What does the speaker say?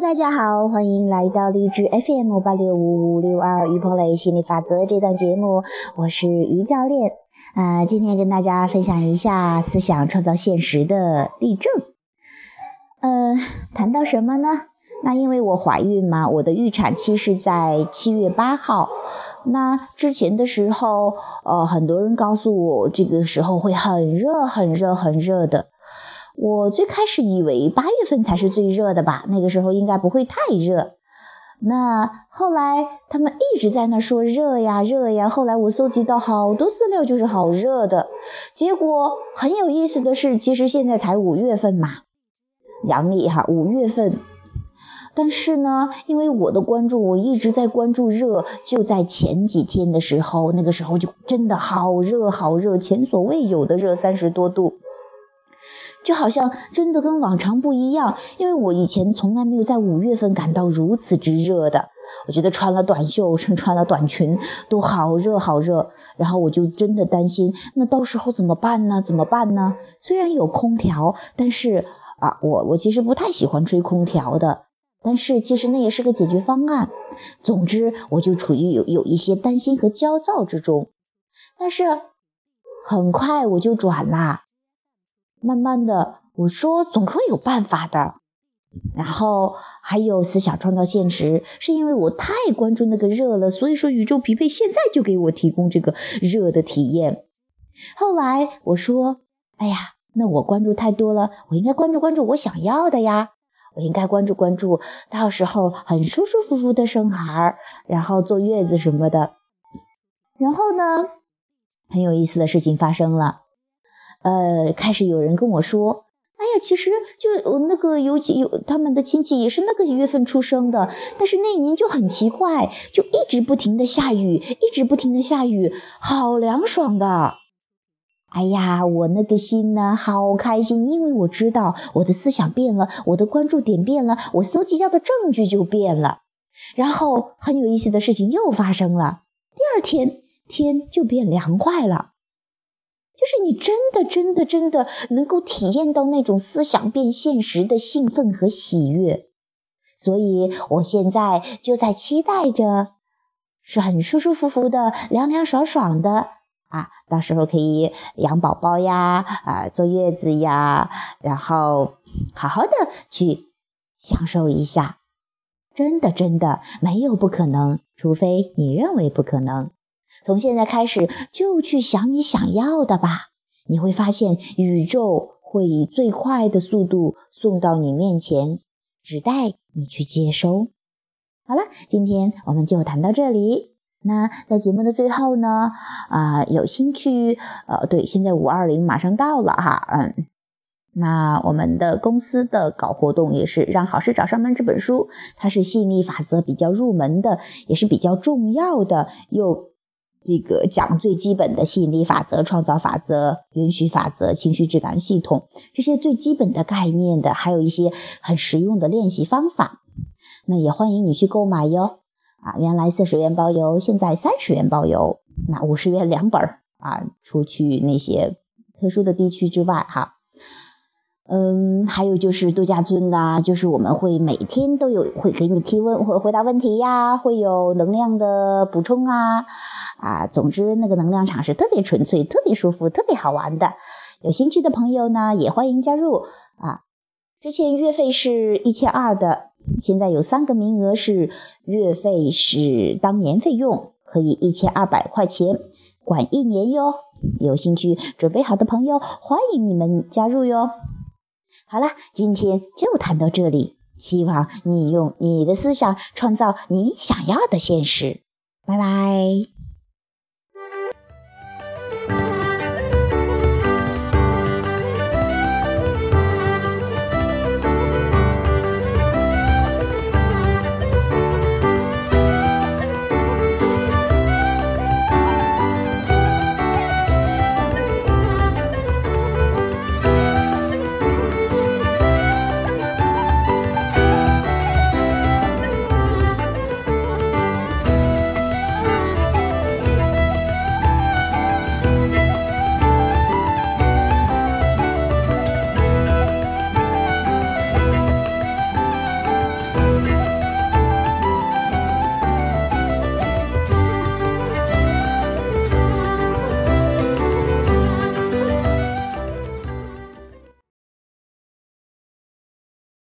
大家好，欢迎来到励志 FM 八六五五六二于鹏磊心理法则这档节目，我是于教练。啊，今天跟大家分享一下思想创造现实的例证。呃，谈到什么呢？那因为我怀孕嘛，我的预产期是在七月八号。那之前的时候，呃，很多人告诉我这个时候会很热、很热、很热的。我最开始以为八月份才是最热的吧，那个时候应该不会太热。那后来他们一直在那说热呀热呀，后来我搜集到好多资料，就是好热的。结果很有意思的是，其实现在才五月份嘛，阳历哈五月份。但是呢，因为我的关注，我一直在关注热，就在前几天的时候，那个时候就真的好热好热，前所未有的热，三十多度。就好像真的跟往常不一样，因为我以前从来没有在五月份感到如此之热的。我觉得穿了短袖，穿穿了短裙都好热好热，然后我就真的担心，那到时候怎么办呢？怎么办呢？虽然有空调，但是啊，我我其实不太喜欢吹空调的，但是其实那也是个解决方案。总之，我就处于有有一些担心和焦躁之中，但是很快我就转啦。慢慢的，我说总会有办法的。然后还有思想创造现实，是因为我太关注那个热了，所以说宇宙匹配现在就给我提供这个热的体验。后来我说，哎呀，那我关注太多了，我应该关注关注我想要的呀。我应该关注关注，到时候很舒舒服服的生孩儿，然后坐月子什么的。然后呢，很有意思的事情发生了。呃，开始有人跟我说：“哎呀，其实就那个有几有他们的亲戚也是那个月份出生的，但是那一年就很奇怪，就一直不停的下雨，一直不停的下雨，好凉爽的。哎呀，我那个心呢，好开心，因为我知道我的思想变了，我的关注点变了，我搜集到的证据就变了。然后很有意思的事情又发生了，第二天天就变凉快了。”就是你真的、真的、真的能够体验到那种思想变现实的兴奋和喜悦，所以我现在就在期待着，是很舒舒服服的、凉凉爽爽的啊！到时候可以养宝宝呀，啊，坐月子呀，然后好好的去享受一下。真的、真的没有不可能，除非你认为不可能。从现在开始，就去想你想要的吧。你会发现，宇宙会以最快的速度送到你面前，只待你去接收。好了，今天我们就谈到这里。那在节目的最后呢，啊，有兴趣，呃，对，现在五二零马上到了哈，嗯，那我们的公司的搞活动也是让好事找上门这本书，它是吸引力法则比较入门的，也是比较重要的，又。这个讲最基本的吸引力法则、创造法则、允许法则、情绪指南系统这些最基本的概念的，还有一些很实用的练习方法。那也欢迎你去购买哟。啊，原来四十元包邮，现在三十元包邮，那五十元两本儿啊。除去那些特殊的地区之外，哈。还有就是度假村呐，就是我们会每天都有会给你提问会回答问题呀，会有能量的补充啊啊，总之那个能量场是特别纯粹、特别舒服、特别好玩的。有兴趣的朋友呢，也欢迎加入啊。之前月费是一千二的，现在有三个名额是月费是当年费用，可以一千二百块钱管一年哟。有兴趣准备好的朋友，欢迎你们加入哟。好了，今天就谈到这里。希望你用你的思想创造你想要的现实。拜拜。